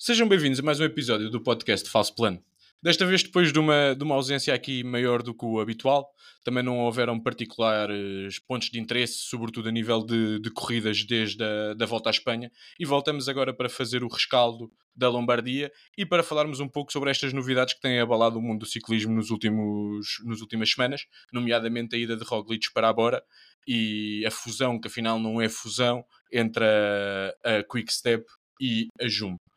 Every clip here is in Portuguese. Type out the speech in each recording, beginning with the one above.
Sejam bem-vindos a mais um episódio do podcast Falso Plano. Desta vez, depois de uma, de uma ausência aqui maior do que o habitual, também não houveram particulares pontos de interesse, sobretudo a nível de, de corridas desde a da volta à Espanha, e voltamos agora para fazer o rescaldo da Lombardia e para falarmos um pouco sobre estas novidades que têm abalado o mundo do ciclismo nos últimos, nas últimas semanas, nomeadamente a ida de Roglic para a Bora e a fusão, que afinal não é fusão, entre a, a Quick Step e a Jumbo.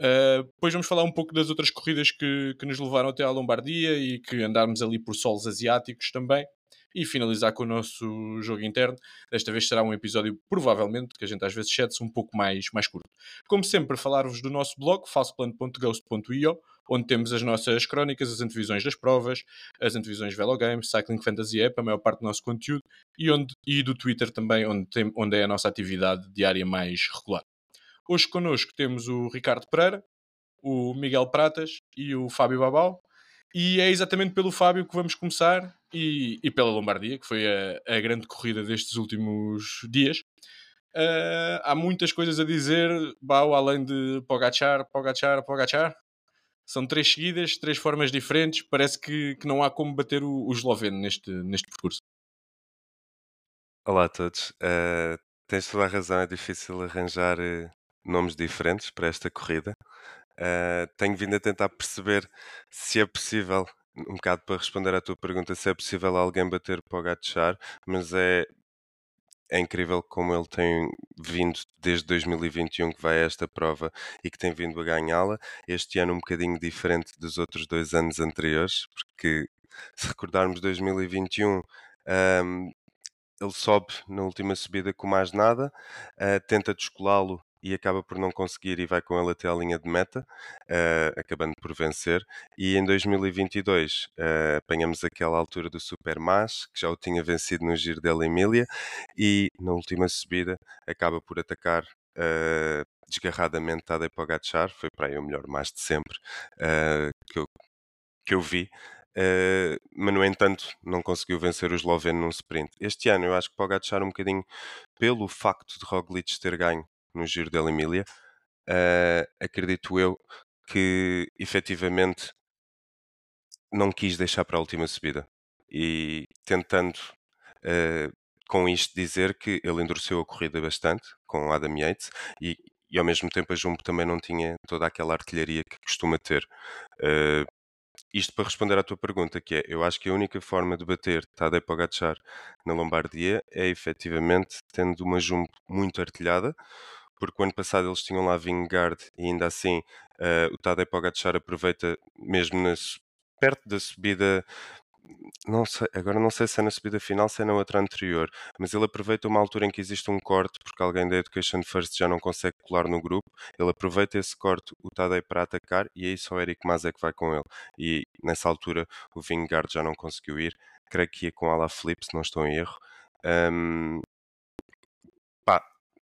Uh, depois vamos falar um pouco das outras corridas que, que nos levaram até à Lombardia e que andarmos ali por solos asiáticos também. E finalizar com o nosso jogo interno. Desta vez será um episódio, provavelmente, que a gente às vezes cede-se um pouco mais, mais curto. Como sempre, falar-vos do nosso blog, falsoplano.ghost.io, onde temos as nossas crónicas, as antevisões das provas, as antevisões Velogames, Cycling Fantasy App, a maior parte do nosso conteúdo, e, onde, e do Twitter também, onde, tem, onde é a nossa atividade diária mais regular. Hoje connosco temos o Ricardo Pereira, o Miguel Pratas e o Fábio Babau. E é exatamente pelo Fábio que vamos começar e, e pela Lombardia, que foi a, a, grande corrida destes últimos dias. Uh, há muitas coisas a dizer, Bau, além de Pogachar, Pogachar, Pogachar. São três seguidas, três formas diferentes. Parece que, que não há como bater o, o esloveno neste, neste percurso. Olá a todos. Uh, tens toda a razão, é difícil arranjar uh, nomes diferentes para esta corrida. Uh, tenho vindo a tentar perceber se é possível, um bocado para responder à tua pergunta, se é possível alguém bater para o Gatchar, mas é, é incrível como ele tem vindo desde 2021 que vai a esta prova e que tem vindo a ganhá-la. Este ano um bocadinho diferente dos outros dois anos anteriores, porque se recordarmos 2021, um, ele sobe na última subida com mais nada, uh, tenta descolá-lo e acaba por não conseguir e vai com ele até à linha de meta, uh, acabando por vencer. E em 2022 uh, eh, apanhamos aquela altura do Super Mas, que já o tinha vencido no Giro della Emília, e na última subida acaba por atacar uh, desgarradamente Tadej Pogacar, foi para aí o melhor mais de sempre que, eu, que eu vi. Uh, mas no entanto não conseguiu vencer o esloveno num sprint. Este ano eu acho que Pogacar um bocadinho pelo facto de Roglic ter ganho no Giro della Emília, uh, acredito eu que efetivamente não quis deixar para a última subida e tentando uh, com isto dizer que ele endureceu a corrida bastante com Adam Yates e, e ao mesmo tempo a Jumbo também não tinha toda aquela artilharia que costuma ter. Uh, isto para responder à tua pergunta, que é, eu acho que a única forma de bater Tadej Pogacar na Lombardia é efetivamente tendo uma Jumbo muito artilhada, porque o ano passado eles tinham lá Vingard e ainda assim uh, o Tadej Pogacar aproveita mesmo nas, perto da subida não sei, agora não sei se é na subida final, se é na outra anterior, mas ele aproveita uma altura em que existe um corte, porque alguém da Education First já não consegue colar no grupo, ele aproveita esse corte, o Tadej para atacar, e aí só o Eric Mas é vai com ele. E nessa altura o Vingard já não conseguiu ir, creio que ia com a Flip, se não estou em erro. Um,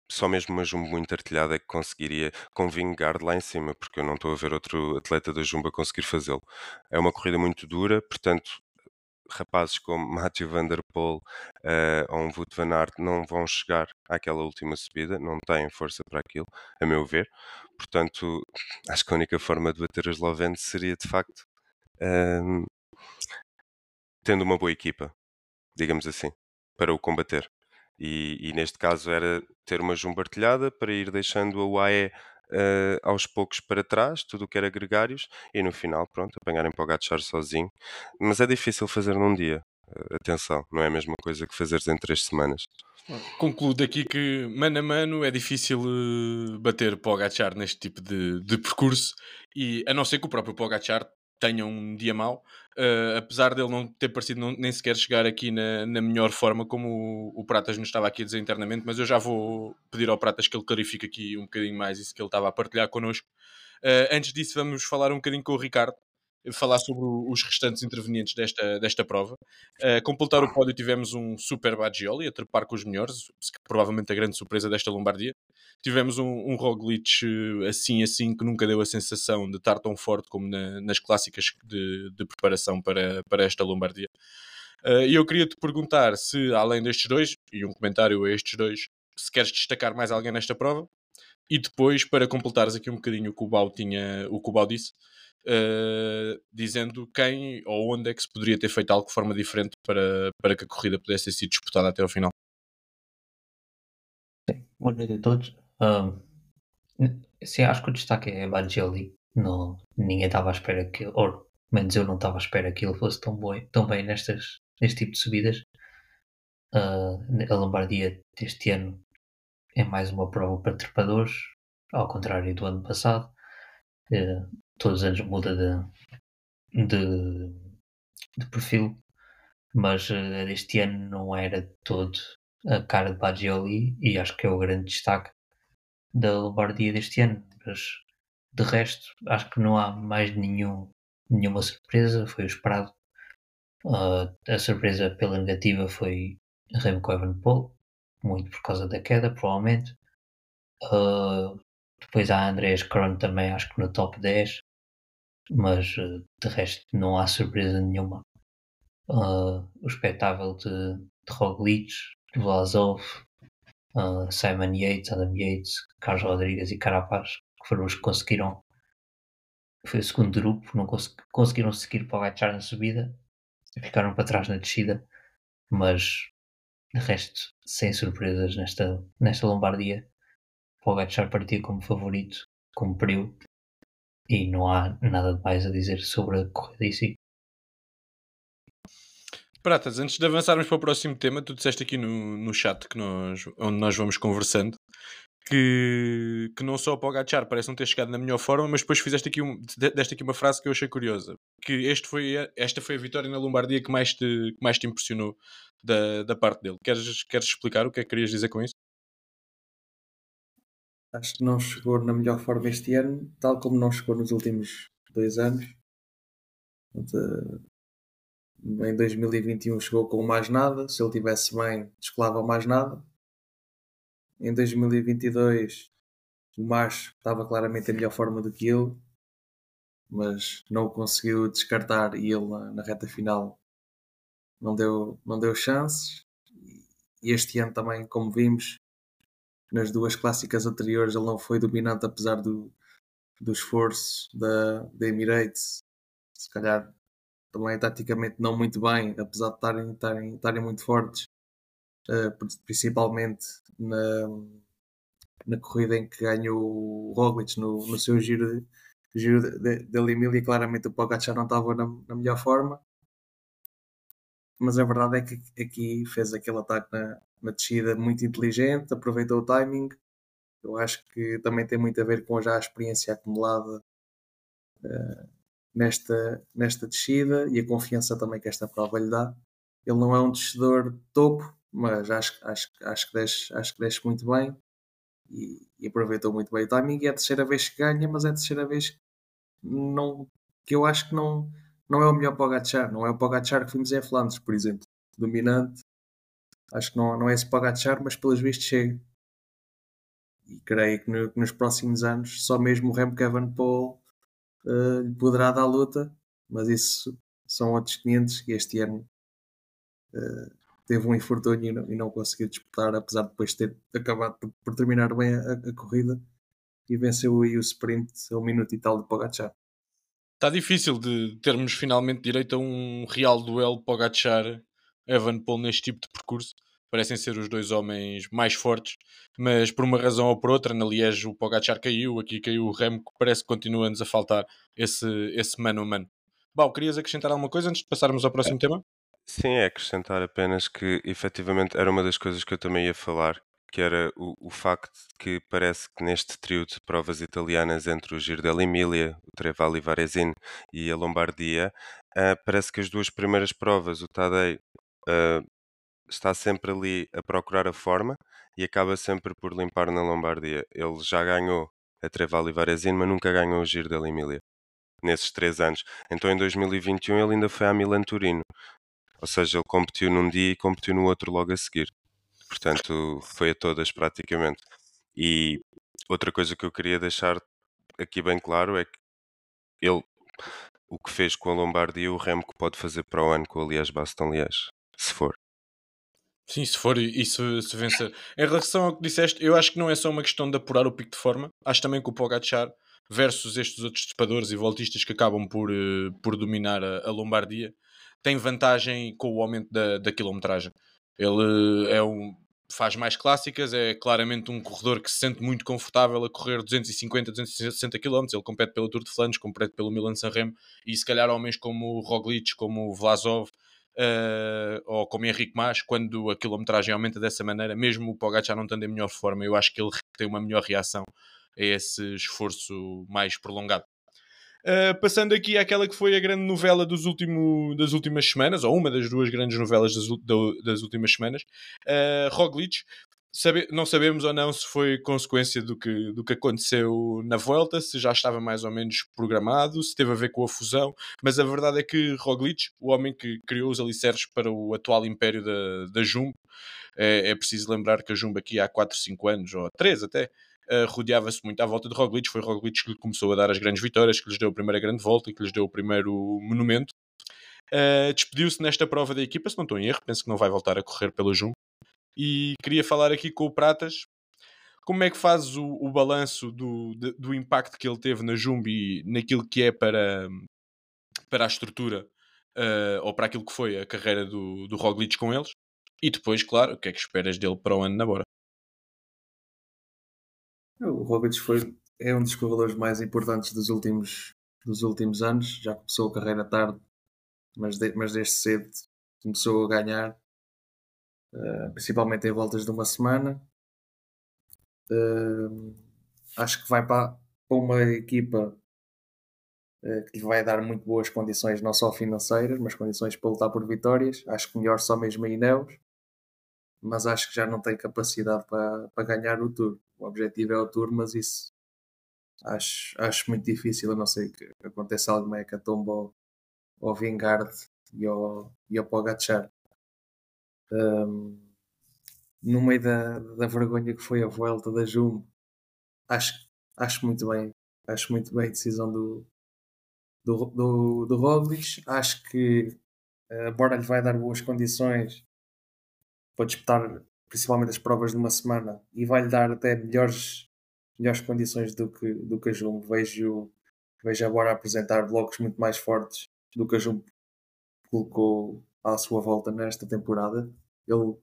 só mesmo uma Jumbo muito artilhada é que conseguiria com Vingard lá em cima, porque eu não estou a ver outro atleta da Jumbo a conseguir fazê-lo. É uma corrida muito dura, portanto, rapazes como Matthew Van Der Poel uh, ou um Wout Van Aert não vão chegar àquela última subida, não têm força para aquilo, a meu ver. Portanto, acho que a única forma de bater os Esloveno seria, de facto, uh, tendo uma boa equipa, digamos assim, para o combater. E, e, neste caso era ter uma jumba artilhada para ir deixando a UAE uh, aos poucos para trás, tudo o que era gregários, e no final, pronto, apanharem para o Gatchar sozinho. Mas é difícil fazer num dia. Uh, atenção, não é a mesma coisa que fazeres em três semanas. Concluo daqui que, mano a mano, é difícil uh, bater Pogacar neste tipo de, de percurso, e a não ser que o próprio Pogacar tenha um dia mau, uh, apesar dele não ter parecido não, nem sequer chegar aqui na, na melhor forma, como o, o, Pratas nos estava aqui a dizer internamente, mas eu já vou pedir ao Pratas que ele clarifique aqui um bocadinho mais isso que ele estava a partilhar connosco. Uh, antes disso, vamos falar um bocadinho com o Ricardo, falar sobre os restantes intervenientes desta, desta prova. Uh, completar o pódio tivemos um Super Baggioli a trepar com os melhores, provavelmente a grande surpresa desta Lombardia. Tivemos um, um Roglic eh, assim assim que nunca deu a sensação de estar tão forte como na, nas clássicas de, de, preparação para, para esta Lombardia. Uh, e eu queria te perguntar se, além destes dois, e um comentário a estes dois, se queres destacar mais alguém nesta prova, E depois, para completares aqui um bocadinho o que o Bau, tinha, o que o disse, uh, dizendo quem ou onde é que se poderia ter feito algo de forma diferente para, para que a corrida pudesse sido disputada até ao final. Boa noite a todos. Um, sim, acho que o destaque é Evangeli. Não, ninguém estava à espera que, ou menos eu não estava à espera que ele fosse tão, bom, tão bem nestas, neste tipo de subidas. Uh, a Lombardia deste ano é mais uma prova para trepadores, ao contrário do ano passado. Uh, todos os anos muda de, de, de perfil, mas uh, este ano não era todo a cara de Baggioli e acho que é o grande destaque da Lombardia deste ano. Mas de resto, acho que não há mais nenhum, nenhuma surpresa, foi o esperado. Uh, a surpresa pela negativa foi Remco Evenepoel, muito por causa da queda, provavelmente. Uh, depois há Andreas Kron também, acho que no top 10, mas uh, de resto não há surpresa nenhuma. Uh, o espetáculo de, de Roglic, de Vlasov, Simon Yates, Adam Yates, Carlos Rodrigues e Carapaz, que foram os que conseguiram. Foi o segundo grupo, não cons conseguiram seguir para agachar na subida, ficaram para trás na descida, mas de resto, sem surpresas nesta, nesta Lombardia. Pogacar partiu como favorito, cumpriu e não há nada de mais a dizer sobre a corrida em si. Pratas, antes de avançarmos para o próximo tema, tu disseste aqui no, no chat que nós, onde nós vamos conversando que, que não só o Pogacar parece não ter chegado na melhor forma, mas depois fizeste aqui, um, deste aqui uma frase que eu achei curiosa. Que este foi esta foi a vitória na Lombardia que mais te, que mais te impressionou da, da parte dele. Queres, queres explicar o que é que querias dizer com isso? Acho que não chegou na melhor forma este ano, tal como não chegou nos últimos dois anos. Em 2021 chegou com mais nada, se ele tivesse bem, descolava mais nada. Em 2022 o Macho estava claramente em melhor forma do que ele, mas não o conseguiu descartar e ele na, na reta final não deu, não deu chances. E este ano também, como vimos, nas duas clássicas anteriores ele não foi dominante apesar do, do esforço da, da Emirates. Se calhar também taticamente não muito bem, apesar de estarem, estarem, estarem muito fortes, principalmente na, na corrida em que ganhou o Roglic no, no seu giro, de, giro da Emília, claramente o Pogacar não estava na, na melhor forma mas a verdade é que aqui fez aquele ataque na, na descida muito inteligente, aproveitou o timing. Eu acho que também tem muito a ver com já a experiência acumulada uh, nesta, nesta descida e a confiança também que esta prova lhe dá. Ele não é um descedor de topo, mas acho, acho, acho, que, desce, acho que desce muito bem e, e, aproveitou muito bem o timing. E é a terceira vez que ganha, mas é a terceira vez que, não, que eu acho que não não é o melhor Pogacar, não é o Pogacar que vimos em Flandres, por exemplo. Dominante. Acho que não, não é esse Pogacar, mas pelos vistos chega. E creio que, no, que nos próximos anos só mesmo o Remco Evenepoel uh, lhe poderá dar luta, mas isso são outros 500 e este ano uh, teve um infortúnio e não, e não conseguiu disputar, apesar de depois ter acabado por, por terminar bem a, a, corrida e venceu aí o sprint a um minuto e tal de Pogacar. Está difícil de termos finalmente direito a um real duelo Pogacar Evan Paul neste tipo de percurso. Parecem ser os dois homens mais fortes, mas por uma razão ou por outra, na Liege o Pogacar caiu, aqui caiu o Remco, parece que continua-nos a faltar esse, esse mano a mano. Bom, querias acrescentar alguma coisa antes de passarmos ao próximo é. tema? Sim, é acrescentar apenas que efetivamente era uma das coisas que eu também ia falar, que era o, o facto de que parece que neste trio de provas italianas entre o Giro dell'Emilia, o Trevali Varesine e a Lombardia, uh, parece que as duas primeiras provas, o Tadei uh, está sempre ali a procurar a forma e acaba sempre por limpar na Lombardia. Ele já ganhou a Trevali Varesine, mas nunca ganhou o Giro dell'Emilia nesses três anos. Então em 2021 ele ainda foi a Milan Turino. Ou seja, ele competiu num dia e competiu no outro logo a seguir. Portanto, foi a todas praticamente. E outra coisa que eu queria deixar aqui bem claro é que ele, o que fez com a Lombardia, o Remo que pode fazer para o ano com a Liège Baston Liège, se for. Sim, se for e se, se vencer. Em relação ao que disseste, eu acho que não é só uma questão de apurar o pico de forma. Acho também que o Pogacar versus estes outros trepadores e voltistas que acabam por, uh, por dominar a, a, Lombardia tem vantagem com o aumento da, da quilometragem. Ele é um, faz mais clássicas, é claramente um corredor que se sente muito confortável a correr 250, 260 km. Ele compete pelo Tour de Flandres, compete pelo Milan-San Remo e se calhar homens como Roglic, como Vlasov uh, ou como Henrique Mas, quando a quilometragem aumenta dessa maneira, mesmo o Pogacar não estando em melhor forma, eu acho que ele tem uma melhor reação a esse esforço mais prolongado. Uh, passando aqui àquela que foi a grande novela dos último, das últimas semanas, ou uma das duas grandes novelas das, das últimas semanas, uh, Roglic. Sabe, não sabemos ou não se foi consequência do que, do que aconteceu na volta, se já estava mais ou menos programado, se teve a ver com a fusão, mas a verdade é que Roglic, o homem que criou os alicerces para o atual império da, da Jumbo, é, é preciso lembrar que a Jumbo aqui há 4, 5 anos, ou 3 até, uh, rodeava-se muito à volta de Roglic. Foi Roglic que lhe começou a dar as grandes vitórias, que lhes deu a primeira grande volta e que lhes deu o primeiro monumento. Uh, Despediu-se nesta prova da equipa, se não estou em erro, penso que não vai voltar a correr pela Jumbo. E queria falar aqui com o Pratas como é que fazes o, o balanço do, de, do impacto que ele teve na Jumbo e naquilo que é para, para a estrutura uh, ou para aquilo que foi a carreira do, do Roglic com eles? E depois, claro, o que é que esperas dele para o ano na Bora? O Roglic foi, é um dos corredores mais importantes dos últimos, dos últimos anos. Já começou a carreira tarde, mas, de, mas desde cedo começou a ganhar, uh, principalmente em voltas de uma semana. Uh, acho que vai para, para uma equipa uh, que lhe vai dar muito boas condições, não só financeiras, mas condições para lutar por vitórias. Acho que melhor só mesmo a Ineos mas acho que já não tem capacidade para, para ganhar o Tour. O objetivo é o Tour, mas isso acho, acho muito difícil, a não ser que aconteça algo meio que a Tomba ou, ou Vingard e ao, e ao Pogacar. Um, no meio da, da vergonha que foi a volta da Jumbo, acho, acho muito bem, acho muito bem a decisão do, do, do, do Roglic. Acho que, embora lhe vai dar boas condições, para disputar principalmente as provas de uma semana e vai-lhe dar até melhores, melhores condições do que, do que a Jumbo. Vejo, vejo agora apresentar blocos muito mais fortes do que a Jumbo colocou à sua volta nesta temporada. Ele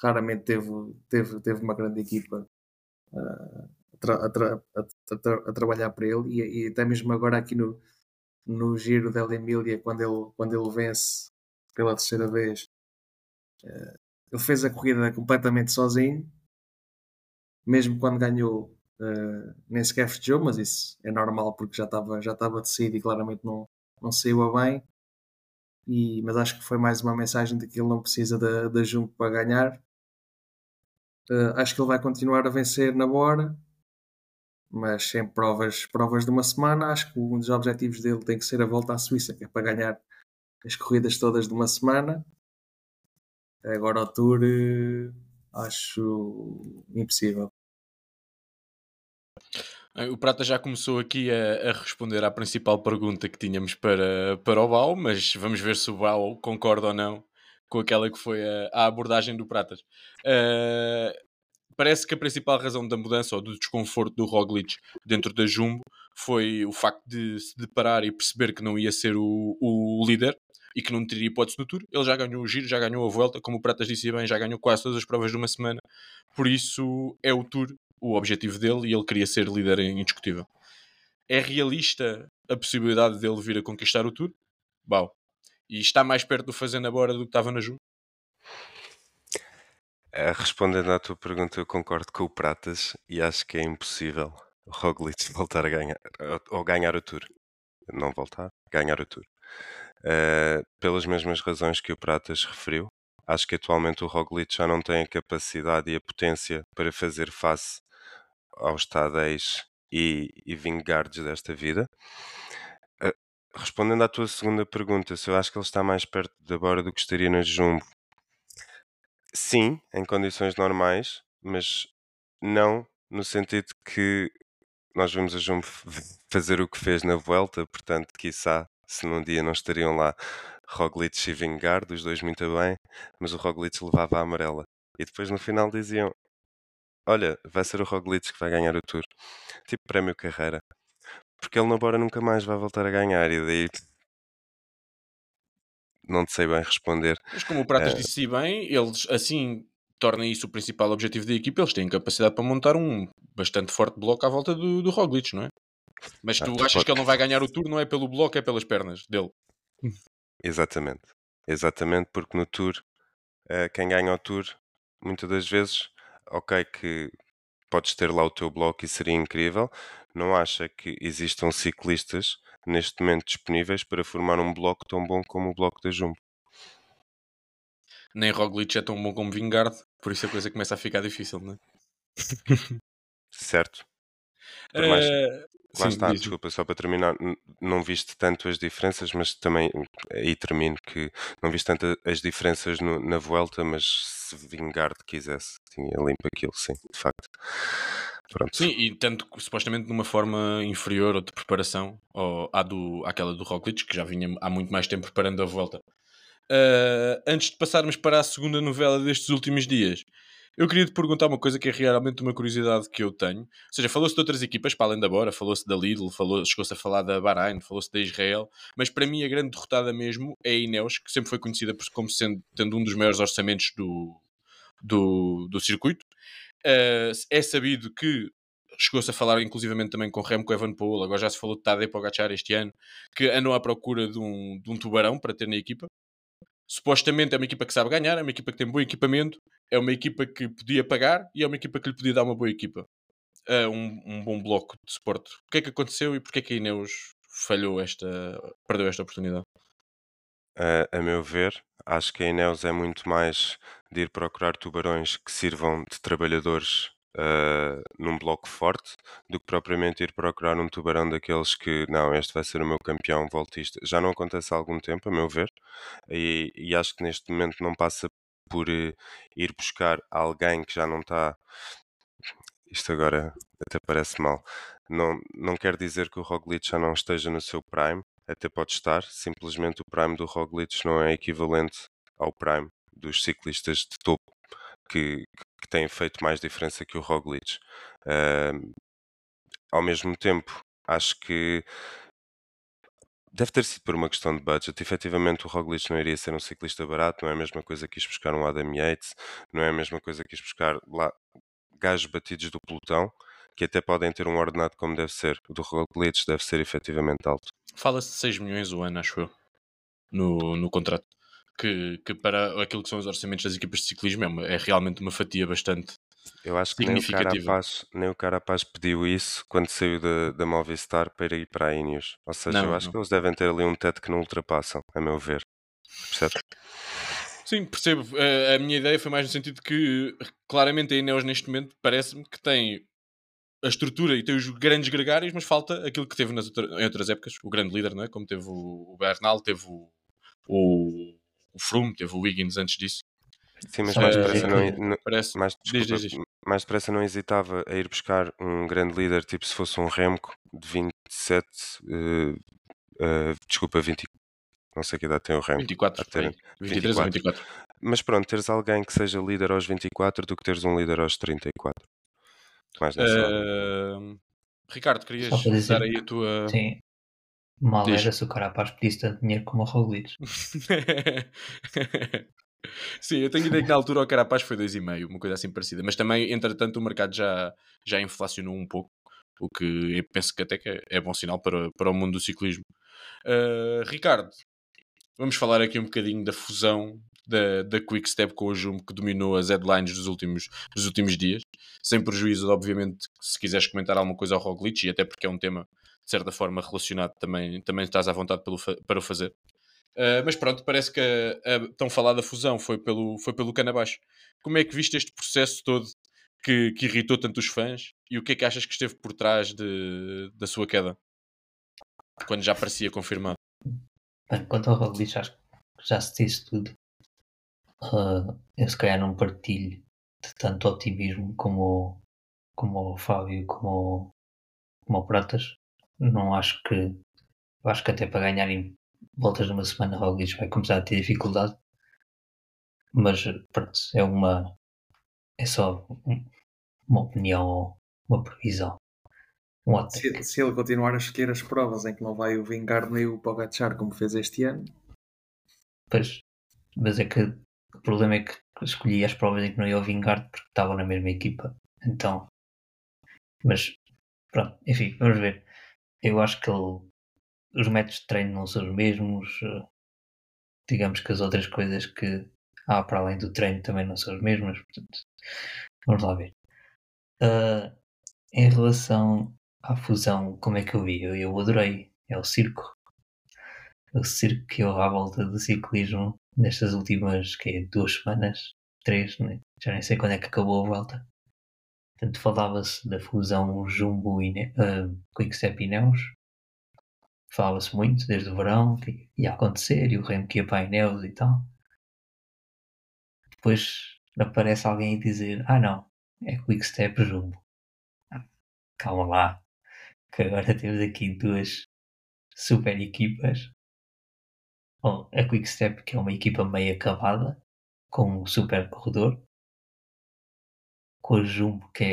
raramente teve, teve, teve uma grande equipa uh, a, tra, a, tra, a, trabalhar para ele e, e, até mesmo agora aqui no, no Giro da Emília, quando ele, quando ele vence pela terceira vez ele fez a corrida completamente sozinho, mesmo quando ganhou, uh, nem sequer festejou, mas isso é normal porque já estava já estava decidido e claramente não, não saiu a bem. E, mas acho que foi mais uma mensagem de que ele não precisa da, da Junco para ganhar. Uh, acho que ele vai continuar a vencer na Bora, mas sem provas, provas de uma semana. Acho que um dos objetivos dele tem que ser a volta à Suíça, que é para ganhar as corridas todas de uma semana. Agora o Tour eh, acho impossível. O Prata já começou aqui a, a, responder à principal pergunta que tínhamos para, para o Bau, mas vamos ver se o Bau concorda ou não com aquela que foi a, a abordagem do Pratas. Uh, parece que a principal razão da mudança ou do desconforto do Roglic dentro da Jumbo foi o facto de se deparar e perceber que não ia ser o, o líder e que não teria hipótese no Tour. Ele já ganhou o giro, já ganhou a volta, como o Pratas disse bem, já ganhou quase todas as provas de uma semana. Por isso é o Tour o objetivo dele e ele queria ser líder indiscutível. É realista a possibilidade dele vir a conquistar o Tour? Bom. E está mais perto do Fazenda Bora do que estava na Ju? Eh, respondendo à tua pergunta, eu concordo com o Pratas e acho que é impossível o Roglic voltar a ganhar ou ganhar o Tour. Não voltar, ganhar o Tour. Uh, pelas mesmas razões que o Pratas referiu. Acho que atualmente o Roglic já não tem a capacidade e a potência para fazer face aos Tadeis e, e Vingards desta vida. Uh, respondendo à tua segunda pergunta, se eu acho que ele está mais perto da Bora do que estaria na Jumbo, sim, em condições normais, mas não no sentido que nós vemos a Jumbo fazer o que fez na Vuelta, portanto, quiçá se num dia não estariam lá Roglic e Vingegaard, os dois muito bem, mas o Roglic levava a amarela. E depois no final diziam: Olha, vai ser o Roglic que vai ganhar o Tour. Tipo prémio carreira. Porque ele na Bora nunca mais vai voltar a ganhar. E daí. Não te sei bem responder. Mas como o Pratas Eh, disse bem, eles assim tornem isso o principal objetivo da equipa. Eles têm capacidade para montar um bastante forte bloco à volta do, do Roglic, não é? Mas Ah, tu achas pode- que ele não vai ganhar o Tour não é pelo bloco, é pelas pernas dele. Exatamente. Exatamente, porque no Tour, eh, quem ganha o Tour, muitas das vezes, ok, que podes ter lá o teu bloco e seria incrível, não acha que existam ciclistas neste momento disponíveis para formar um bloco tão bom como o bloco da Jumbo. Nem Roglic é tão bom como Vingard, por isso a coisa começa a ficar difícil, não é? Certo? Por mais- Eh, Lá sim, está, desculpa, só para terminar, não viste tanto as diferenças, mas também aí termino que não viste tanto as diferenças no- na volta, mas se Vingard quisesse, tinha limpo aquilo, sim, de facto. Pronto. Sim, e tanto supostamente numa forma inferior ou de preparação ao, à do, àquela do Roglic, que já vinha há muito mais tempo preparando a volta. Ah, antes de passarmos para a segunda novela destes últimos dias, eu queria te perguntar uma coisa que é realmente uma curiosidade que eu tenho. Ou seja, falou-se de outras equipas para além da Bora, falou-se da Lidl, falou, chegou-se a falar da Bahrein, falou-se da Israel, mas para mim a grande derrotada mesmo é a Ineos, que sempre foi conhecida por, como sendo tendo um dos maiores orçamentos do, do, do circuito. Uh, é sabido que chegou-se a falar inclusivamente também com Remco Evenepoel, agora já se falou de Tadej Pogacar este ano, que andou à procura de um, de um tubarão para ter na equipa. Supostamente é uma equipa que sabe ganhar, é uma equipa que tem bom equipamento, é uma equipa que podia pagar e é uma equipa que lhe podia dar uma boa equipa. Uh, um, um bom bloco de suporte. O que é que aconteceu e porque é que a Ineos falhou esta, perdeu esta oportunidade? A, a meu ver, acho que a Ineos é muito mais de ir procurar tubarões que sirvam de trabalhadores ah, num bloco forte do que propriamente ir procurar um tubarão daqueles que, não, este vai ser o meu campeão voltista. Já não acontece há algum tempo, a meu ver, e, e acho que neste momento não passa por eh, ir buscar alguém que já não está. Isto agora até parece mal. Não, não quer dizer que o Roglic já não esteja no seu prime, até pode estar, simplesmente o prime do Roglic não é equivalente ao prime dos ciclistas de topo que, que têm feito mais diferença que o Roglic. Uh, ao mesmo tempo, acho que deve ter sido por uma questão de budget. Efetivamente, o Roglic não iria ser um ciclista barato, não é a mesma coisa que quis buscar um Adam Yates, não é a mesma coisa que quis buscar lá gajos batidos do pelotão que até podem ter um ordenado como deve ser. O do Roglic deve ser efetivamente alto. Fala-se de 6 milhões o ano, acho eu, no, no contrato. Que, que para aquilo que são os orçamentos das equipas de ciclismo é, uma, é realmente uma fatia bastante Eu acho que nem o. Carapaz, nem o Carapaz pediu isso quando saiu da, da Movistar para ir para a Ineos. Ou seja, Não, eu acho não. que eles devem ter ali um teto que não ultrapassam, a meu ver. Percebe? Sim, percebo. A, minha ideia foi mais no sentido que claramente a Ineos neste momento parece-me que tem a estrutura e tem os grandes gregários, mas falta aquilo que teve nas outra- em outras épocas, o grande líder, não é? Como teve o, o Bernal, teve o, o, o Froome, teve o Wiggins antes disso. Sim, mas mais depressa não, não, Parece. mais, desculpa, diz, diz. mais depressa não hesitava a ir buscar um grande líder, tipo se fosse um Remco de 27, eh, eh, desculpa, 20, não sei que idade tem o Remco. 24, a ter por aí. 23 ou 24. 24. Mas pronto, teres alguém que seja líder aos 24 do que teres um líder aos 34. Mais. Ah, Ricardo, querias Só para dizer dar aí a tua. Sim. Mal Diz. era se o Carapaz pedisse tanto dinheiro como o Roglic. Sim, eu tenho ideia que na altura o Carapaz foi 2,5, uma coisa assim parecida. Mas também, entretanto, o mercado já, já inflacionou um pouco, o que eu penso que até que é, bom sinal para, para o mundo do ciclismo. Ah, Ricardo, vamos falar aqui um bocadinho da fusão da, da Quick Step com o Jumbo que dominou as headlines dos últimos, dos últimos dias, sem prejuízo, obviamente, se quiseres comentar alguma coisa ao Roglic, e até porque é um tema de certa forma relacionado, também, também estás à vontade para o fazer. Uh, mas pronto, parece que a, a tão falada fusão foi pelo, foi pelo cano abaixo. Como é que viste este processo todo que, que irritou tanto os fãs e o que é que achas que esteve por trás de, da sua queda? Quando já parecia confirmado. Quanto ao Roglic, acho que já se disse tudo. Ah, eu se calhar não partilho de tanto otimismo como, como o Fábio, como, como o Pratas. Não acho que. Acho que até para ganhar em voltas numa semana, Roglic vai começar a ter dificuldade. Mas pronto, é uma. É só uma opinião uma previsão. Um. Se, se ele continuar a escolher as provas em que não vai o vingar nem o Pogacar como fez este ano, Pois, mas é que o problema é que escolhi as provas em que não ia ao Vingard porque estavam na mesma equipa. Então, mas pronto, enfim, vamos ver. Eu acho que ele, os métodos de treino não são os mesmos. eh, Digamos que as outras coisas que há para além do treino também não são as mesmas. Portanto, vamos lá ver. Ah, em relação à fusão, como é que eu vi? Eu, eu adorei. É o circo o circo que houve à volta do ciclismo nestas últimas que é, duas semanas, três, né? já nem sei quando é que acabou a volta. Portanto, falava-se da fusão Jumbo e ah, Quickstep e Neos. Falava-se muito desde o verão que ia acontecer e o Remo que ia Ineos e tal. Depois aparece alguém a dizer: Ah, não, é Quickstep Jumbo. Ah, calma lá, que agora temos aqui duas super equipas Bom, a Quickstep, que é uma equipa meio acabada, com um super corredor, com a Jumbo, que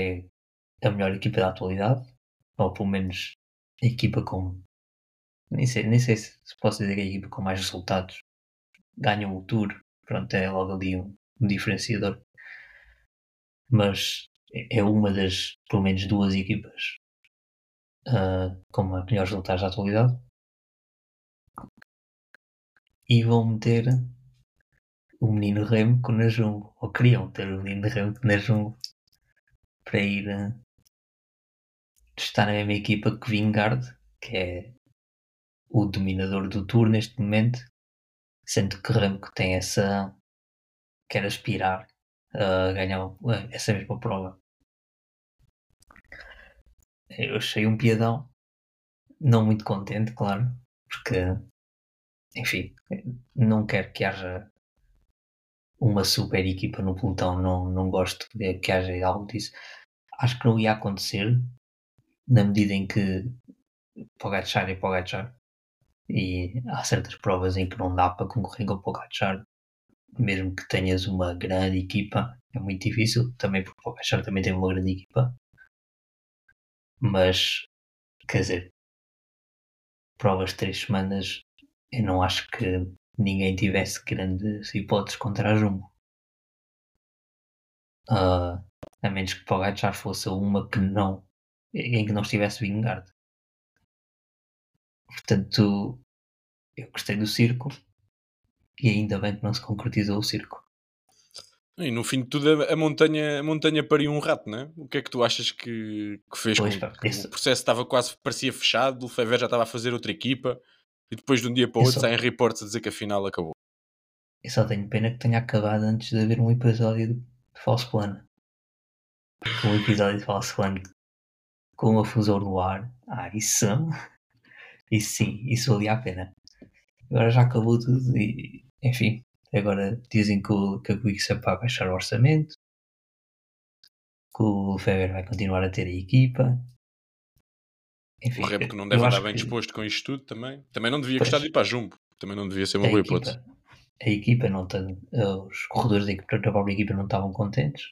é a melhor equipa da atualidade, ou pelo menos a equipa com. Nem sei, nem sei se se posso dizer que a equipa com mais resultados. Ganham o Tour, pronto, é logo ali um, um diferenciador. Mas é é uma das, pelo menos duas equipas ah, com melhores resultados da atualidade e vão meter o menino Remo com Najumbo, ou queriam ter o menino Remo o Najumbo para ir eh, estar na mesma equipa que Vingard, que é o dominador do Tour neste momento, sendo que que tem essa quer aspirar a ganhar essa mesma prova. Eu achei um piadão, não muito contente, claro, porque enfim, não quero que haja uma super equipa no pelotão, não, não gosto de que haja algo disso. Acho que não ia acontecer na medida em que Pogacar é Pogacar e há certas provas em que não dá para concorrer com o Pogacar mesmo que tenhas uma grande equipa é muito difícil, também porque o Pogacar também tem uma grande equipa mas quer dizer provas de três semanas eu não acho que ninguém tivesse grandes hipóteses contra a Jumbo. Ah, a menos que Pogacar fosse uma que não, em que não estivesse Vingard. Portanto, eu gostei do circo e ainda bem que não se concretizou o circo. E no fim de tudo, a- montanha, a montanha pariu um rato, não é? O que é que tu achas que, que fez Pois, com que isso- o processo estava quase, parecia fechado, o Lefebvre já estava a fazer outra equipa e depois de um dia para o outro só- saem reportes a dizer que a final acabou. Eu só tenho pena que tenha acabado antes de haver um episódio de Falso Plano. Porque um episódio de Falso Plano com uma fusão no ar. Ah, isso. Isso sim, isso valia a pena. Agora já acabou tudo e, enfim, agora dizem que, o, que a Quickstep vai baixar o orçamento, que o Lefebvre vai continuar a ter a equipa. Enfim, O Remo que não deve andar bem que- disposto com isto tudo também. Também não devia Pois. gostar de ir para a Jumbo. Também não devia ser uma a boa equipa, hipótese. a equipa não tem, eh, os corredores da, equipa, da própria equipa não estavam contentes.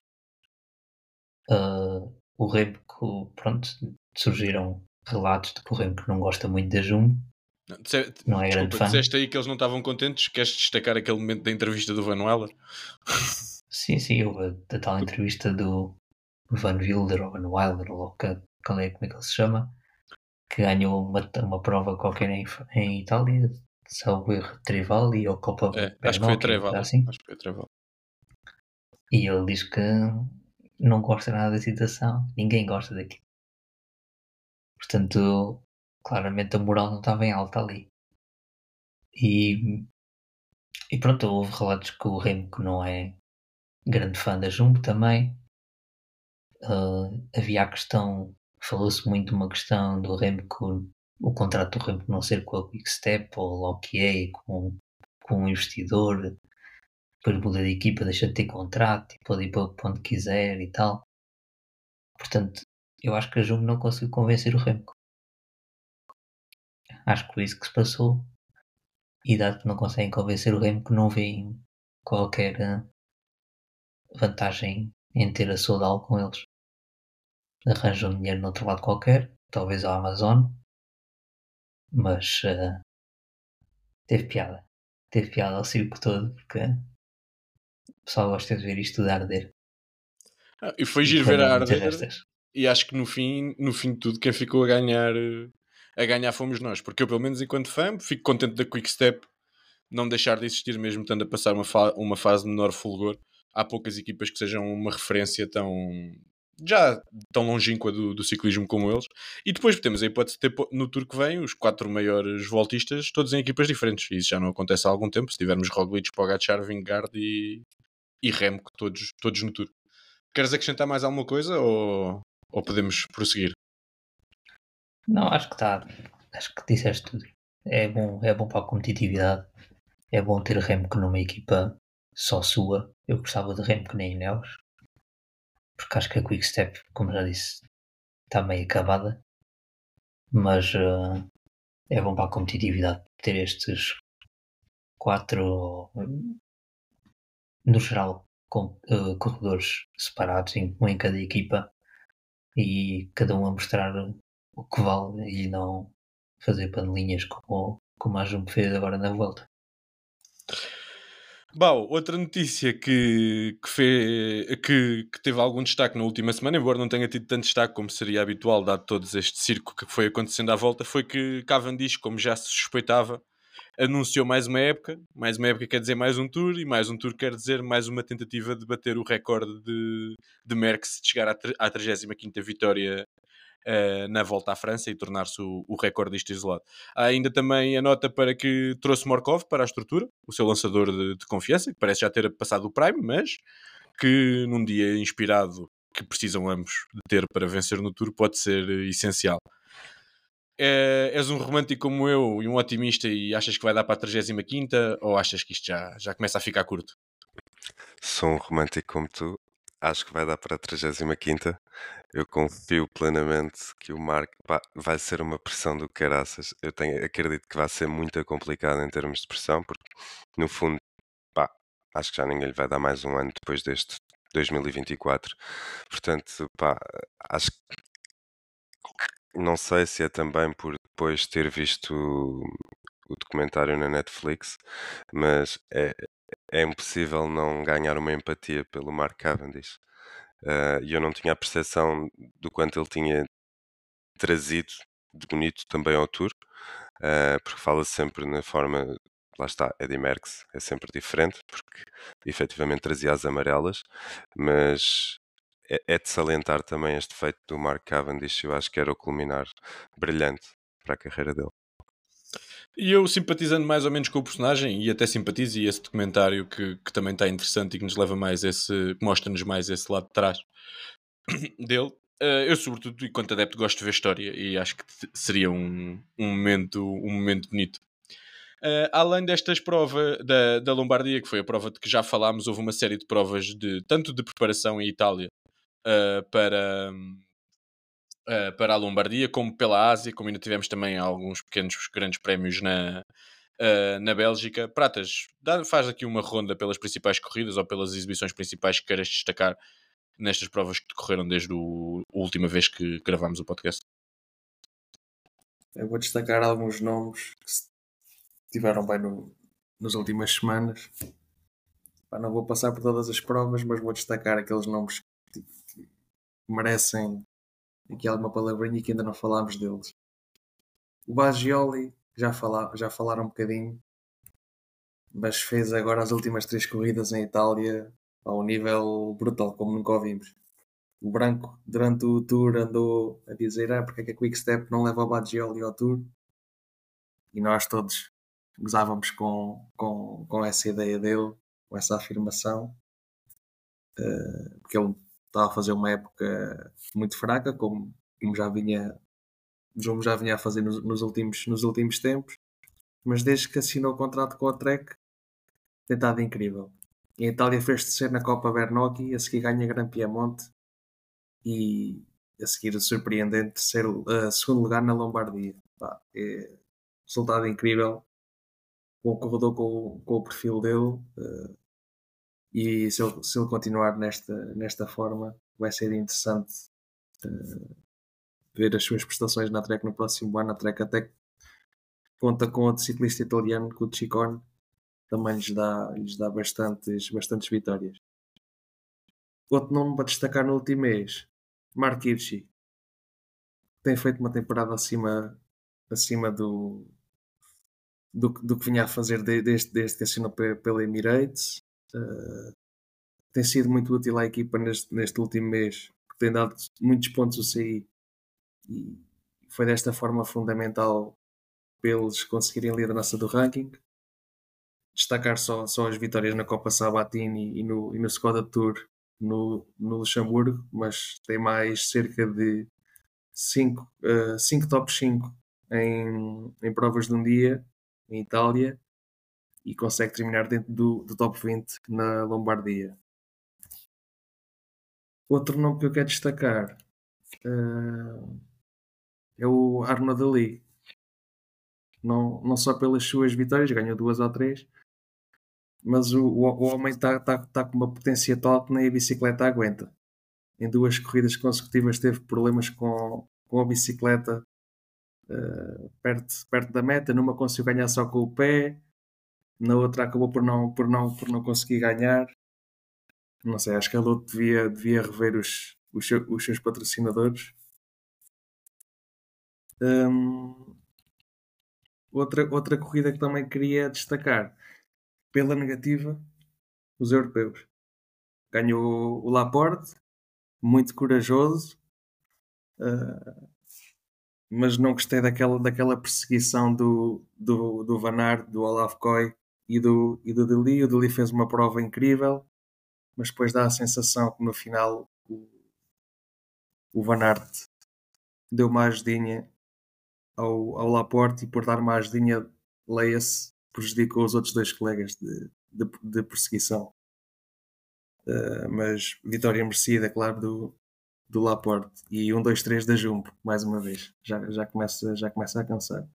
Ah, o Remco, pronto, surgiram relatos de que o Remco não gosta muito da Jumbo, Não, disse- não é grande Desculpa, fã. disseste aí que eles não estavam contentes. Queres destacar aquele momento da entrevista do Van Weller? Sim, sim, houve a, tal entrevista do Van Wilder ou Van Wilder, ou que, qual é, como é que ele se chama, que ganhou uma, uma prova qualquer em, em Itália, salvo erro, Trivali ou Copa É, acho que foi a Bernocchi, Treval. assim. Acho que foi a Treval. E ele diz que não gosta nada da situação, ninguém gosta daquilo. Portanto, claramente a moral não estava em alta ali. E, e pronto, houve relatos que o Remco não é grande fã da Jumbo também. Ah, havia a questão, falou-se muito uma questão do Remco, o contrato do Remco não ser com a Quickstep ou lá o que é, com, com um investidor depois muda de equipa, deixa de ter contrato e pode ir para onde quiser e tal. Portanto, eu acho que a Jumbo não conseguiu convencer o Remco. Acho que foi isso que se passou. e dado que não conseguem convencer o que não veem qualquer eh, vantagem em ter a Sodal com eles. Arranjam dinheiro noutro lado qualquer, talvez a Amazon, mas uh, teve piada. Teve piada ao circo todo, porque o pessoal gosta de ver isto tudo arder. Ah, e foi giro ver a arder. E acho que no fim, no fim de tudo, quem ficou a ganhar, a ganhar fomos nós. Porque eu, pelo menos enquanto fã, fico contente da Quick Step não deixar de existir, mesmo estando a passar uma, fa uma fase de menor fulgor. Há poucas equipas que sejam uma referência tão, já tão longínqua do, do, ciclismo como eles. E depois temos a hipótese de ter no tour que vem os quatro maiores voltistas, todos em equipas diferentes. E isso já não acontece há algum tempo. Se tivermos Roglic, Pogacar, Vingard e, e Remco, todos, todos no tour. Queres acrescentar mais alguma coisa ou, ou podemos prosseguir? Não, acho que está. Acho que disseste tudo. É bom, é bom para a competitividade. É bom ter Remco numa equipa só sua. Eu gostava de Remco nem Ineos porque acho que a Quick Step, como já disse, está meio acabada, mas uh, é bom para a competitividade ter estes quatro, no geral, com, uh, corredores separados, um em cada equipa e cada um a mostrar o que vale e não fazer panelinhas como, como a Jumbo fez agora na volta. Bom, outra notícia que, que, fez, que, que, teve algum destaque na última semana, embora não tenha tido tanto destaque como seria habitual, dado todo este circo que foi acontecendo à volta, foi que Cavendish, como já se suspeitava, anunciou mais uma época. Mais uma época quer dizer mais um tour, e mais um tour quer dizer mais uma tentativa de bater o recorde de, de Merckx de chegar à, à 35 vitória uh, na volta à França e tornar-se o, o recordista isolado. Há ainda também a nota para que trouxe Morkov para a estrutura, o seu lançador de, de confiança, que parece já ter passado o Prime, mas que num dia inspirado que precisam ambos de ter para vencer no Tour pode ser essencial. É, és um romântico como eu e um otimista e achas que vai dar para a 35 ou achas que isto já, já começa a ficar curto? Sou um romântico como tu acho que vai dar para a 35 Eu confio plenamente que o Mark vai ser uma pressão do caraças. Eu tenho, acredito que vai ser muito complicado em termos de pressão, porque no fundo, pá, acho que já ninguém lhe vai dar mais um ano depois deste 2024. Portanto, pá, acho que não sei se é também por depois ter visto o, documentário na Netflix, mas é, é impossível não ganhar uma empatia pelo Mark Cavendish. Uh, e eu não tinha a percepção do quanto ele tinha trazido de bonito também ao tour, uh, porque fala sempre na forma, lá está, Eddie Merckx é sempre diferente, porque efetivamente trazia as amarelas, mas é, é de salientar também este feito do Mark Cavendish, eu acho que era o culminar brilhante para a carreira dele. E eu simpatizando mais ou menos com o personagem, e até simpatizo, e esse documentário que, que também está interessante e que nos leva mais esse, mostra-nos mais esse lado de trás dele. Uh, eu, sobretudo, enquanto adepto, gosto de ver história e acho que seria um, um, momento, um momento bonito. Uh, além destas provas da, da Lombardia, que foi a prova de que já falámos, houve uma série de provas de tanto de preparação em Itália uh, para, uh, para a Lombardia, como pela Ásia, como ainda tivemos também alguns pequenos grandes prémios na, uh, na Bélgica. Pratas, dá, faz aqui uma ronda pelas principais corridas ou pelas exibições principais que queres destacar nestas provas que decorreram desde o, a última vez que gravámos o podcast. Eu vou destacar alguns nomes que estiveram bem no, nas últimas semanas. não vou passar por todas as provas, mas vou destacar aqueles nomes merecem aqui alguma palavrinha que ainda não falámos deles. O Bagioli, já, fala, já falaram um bocadinho, mas fez agora as últimas três corridas em Itália a um nível brutal, como nunca ouvimos. O Branco, durante o Tour, andou a dizer ah, porque é que a Quick Step não leva o Bagioli ao Tour. E nós todos gozávamos com, com, com essa ideia dele, com essa afirmação, uh, porque ele estava a fazer uma época muito fraca, como, como já vinha como já vinha a fazer nos, nos, últimos, nos últimos tempos, mas desde que assinou o contrato com a Trek tem estado incrível. E a Itália fez ser na Copa Bernocchi, a seguir ganha Gran Piemonte e a seguir o surpreendente terceiro, uh, segundo lugar na Lombardia. Pá, é resultado incrível. o corredor com, com o perfil dele. Uh, e se ele, se ele continuar nesta, nesta forma, vai ser interessante uh, ver as suas prestações na Trek no próximo ano. A Trek até conta com outro ciclista italiano, com o Ciccone, também lhes dá, lhes dá bastantes, bastantes vitórias. Outro nome para destacar no último mês, Mark Hirschi. Tem feito uma temporada acima, acima do, do, do que vinha a fazer desde, desde que assinou pela Emirates. Uh, tem sido muito útil à equipa neste, neste último mês, tem dado muitos pontos a sair e foi desta forma fundamental para eles conseguirem a liderança do ranking. Destacar só, só as vitórias na Copa Sabatini e no, e no Skoda Tour no, no Luxemburgo, mas tem mais cerca de 5 uh, cinco top 5 em, em provas de um dia em Itália e consegue terminar dentro do, do top 20 na Lombardia. Outro nome que eu quero destacar uh, é o Arno Dali. Não, não só pelas suas vitórias, ganhou duas ou três, mas o, o, o homem está tá, tá com uma potência tal que nem a bicicleta aguenta. Em duas corridas consecutivas teve problemas com, com a bicicleta uh, perto, perto da meta, numa conseguiu ganhar só com o pé, na outra acabou por não, por não, por não conseguir ganhar. Não sei, acho que a Loto devia, devia rever os, os, os seus patrocinadores. Um, outra, outra corrida que também queria destacar, pela negativa, os europeus. Ganhou o Laporte, muito corajoso, uh, mas não gostei daquela, daquela perseguição do, do, do Van Aert, do Olaf Koy e do, e do Deli. O Deli fez uma prova incrível, mas depois dá a sensação que no final o, o Van Aert deu uma ajudinha ao, ao Laporte e por dar uma ajudinha, leia-se, prejudicou os outros dois colegas de, de, de perseguição. Uh, mas vitória merecida, claro, do, do Laporte e 1, 2, 3 da Jumbo, mais uma vez. Já, já, começa, já começa a cansar.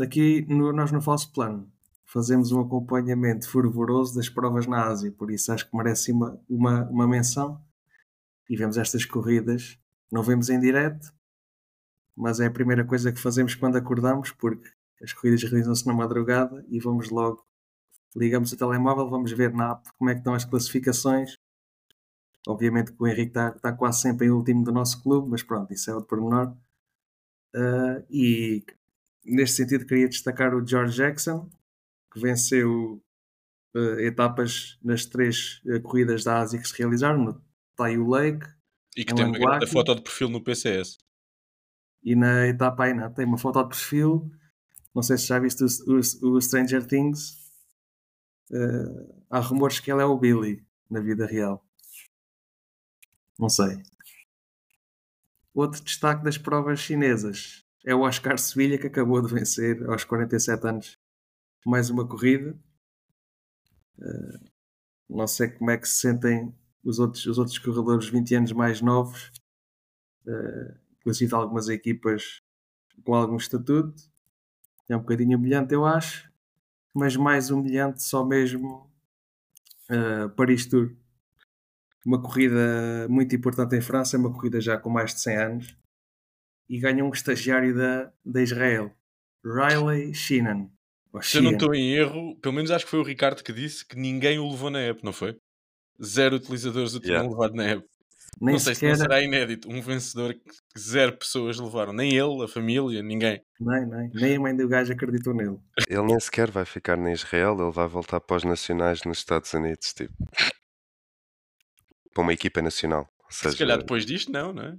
Aqui nós no falso plano fazemos um acompanhamento fervoroso das provas na Ásia, por isso acho que merece uma, uma, uma menção. E vemos estas corridas, não vemos em direto, mas é a primeira coisa que fazemos quando acordamos, porque as corridas realizam-se na madrugada e vamos logo, ligamos o telemóvel, vamos ver na app como é que estão as classificações Obviamente que o Henrique está, está quase sempre em último do nosso clube, mas pronto, isso é outro pormenor. Uh, e neste sentido queria destacar o George Jackson, que venceu uh, etapas nas três uh, corridas da Ásia que se realizaram, no Tayu Lake. E que tem uma grande foto de perfil no PCS. E na etapa ainda tem uma foto de perfil. Não sei se já viste o, o, o Stranger Things. há rumores que ele é o Billy na vida real. Não sei. Outro destaque das provas chinesas é o Oscar Sevilha, que acabou de vencer aos 47 anos mais uma corrida. Uh, não sei como é que se sentem os outros, os outros corredores 20 anos mais novos, uh, inclusive algumas equipas com algum estatuto. É um bocadinho humilhante, eu acho, mas mais humilhante só mesmo uh, Paris Tour uma corrida muito importante em França, uma corrida já com mais de 100 anos, e ganha um estagiário da, da Israel, Riley Sheenan. Se eu não estou em erro, pelo menos acho que foi o Ricardo que disse que ninguém o levou na app, não foi? Zero utilizadores o tinham yeah. levado na app. Nem não sei sequer... se não será inédito. Um vencedor que zero pessoas levaram. Nem ele, a família, ninguém. Nem, nem. Nem a mãe do gajo acreditou nele. Ele nem sequer vai ficar na Israel, ele vai voltar para os nacionais nos Estados Unidos. Tipo para uma equipa nacional. Seja... Se calhar depois disto, não, não é?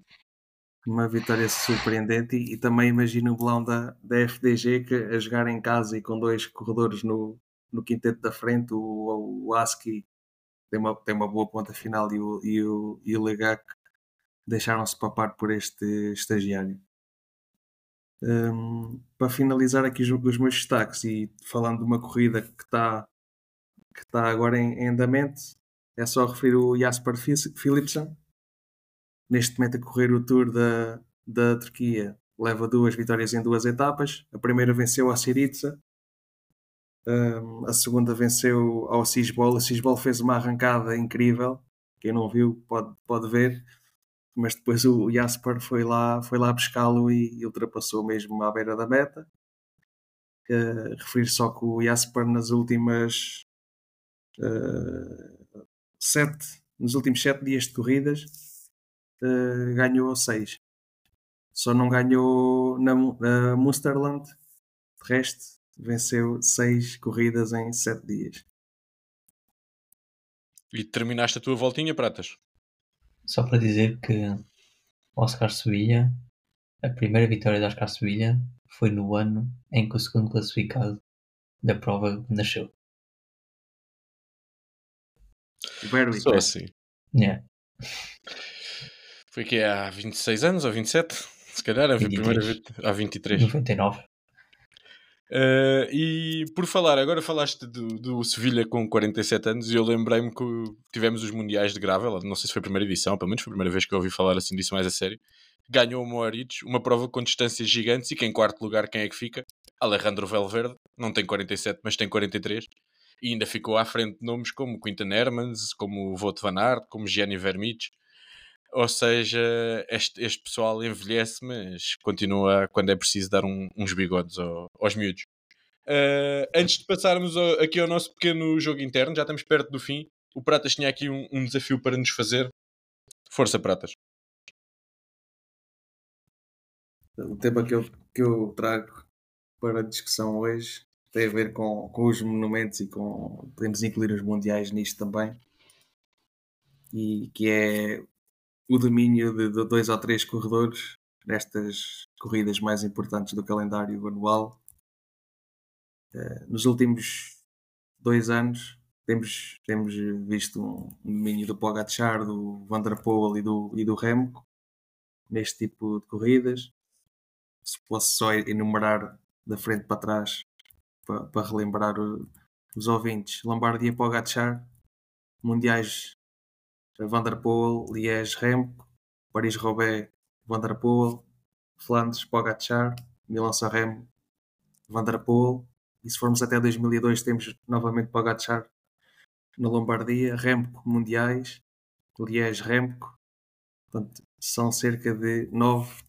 Uma vitória surpreendente e, e também imagino o belão da, da FDG que a jogar em casa e com dois corredores no, no quinteto da frente, o, o Aski tem uma, tem uma boa ponta final e o, e o, e o Legac deixaram-se papar por este estagiário. Um, para finalizar aqui os, os, meus destaques e falando de uma corrida que está que está agora em, em andamento, é só referir o Jasper Philipsen, neste momento a correr o Tour da, da Turquia leva duas vitórias em duas etapas. A primeira venceu a Siriza, um, a segunda venceu ao Cisbol. A Cisbol fez uma arrancada incrível. Quem não viu pode, pode ver. Mas depois o Jasper foi lá, foi lá buscá-lo e, ultrapassou mesmo à beira da meta. Uh, referir só que o Jasper nas últimas uh, sete, nos últimos sete dias de corridas uh, ganhou seis. Só não ganhou na, na Munsterland. De resto, venceu seis corridas em sete dias. E terminaste a tua voltinha, Pratas? Só para dizer que Oscar Sevilla, a primeira vitória de Oscar Sevilla foi no ano em que o segundo classificado da prova nasceu. Very Só assim. Yeah. Foi que há 26 anos ou 27? Se calhar, a 23. primeira vez. Há 23. 99. Uh, e por falar, agora falaste do, do Sevilha com 47 anos e eu lembrei-me que tivemos os Mundiais de Gravel, não sei se foi a primeira edição, pelo menos foi a primeira vez que eu ouvi falar assim disso mais a sério. Ganhou o Moritz, uma prova com distâncias gigantes e que em quarto lugar quem é que fica? Alejandro Valverde, não tem 47, mas tem 43. E ainda ficou à frente de nomes como Quintan Hermans, como Vout van Aert, como Gianni Vermic. Ou seja, este, este pessoal envelhece, mas continua quando é preciso dar um, uns bigodes ao, aos miúdos. Uh, antes de passarmos ao, aqui ao nosso pequeno jogo interno, já estamos perto do fim. O Pratas tinha aqui um, um desafio para nos fazer. Força, Pratas. O tema que eu, que eu trago para a discussão hoje tem a ver com, com os monumentos e com. Podemos incluir os mundiais nisto também. E que é o domínio de, de dois ou três corredores nestas corridas mais importantes do calendário anual. Uh, nos últimos dois anos temos, temos visto um, um domínio do Pogacar, do Van der Poel e do, e do Remco neste tipo de corridas. Se fosse só enumerar da frente para trás para, para relembrar os ouvintes, Lombardia Pogacar, mundiais Van der Poel, Liège, Remco, Paris-Roubaix, Van der Poel, Flandres, Pogacar, Milan-San Van der Poel, e se formos até 2002 temos novamente Pogacar na Lombardia, Remco Mundiais, Liège, Remco, portanto são cerca de nove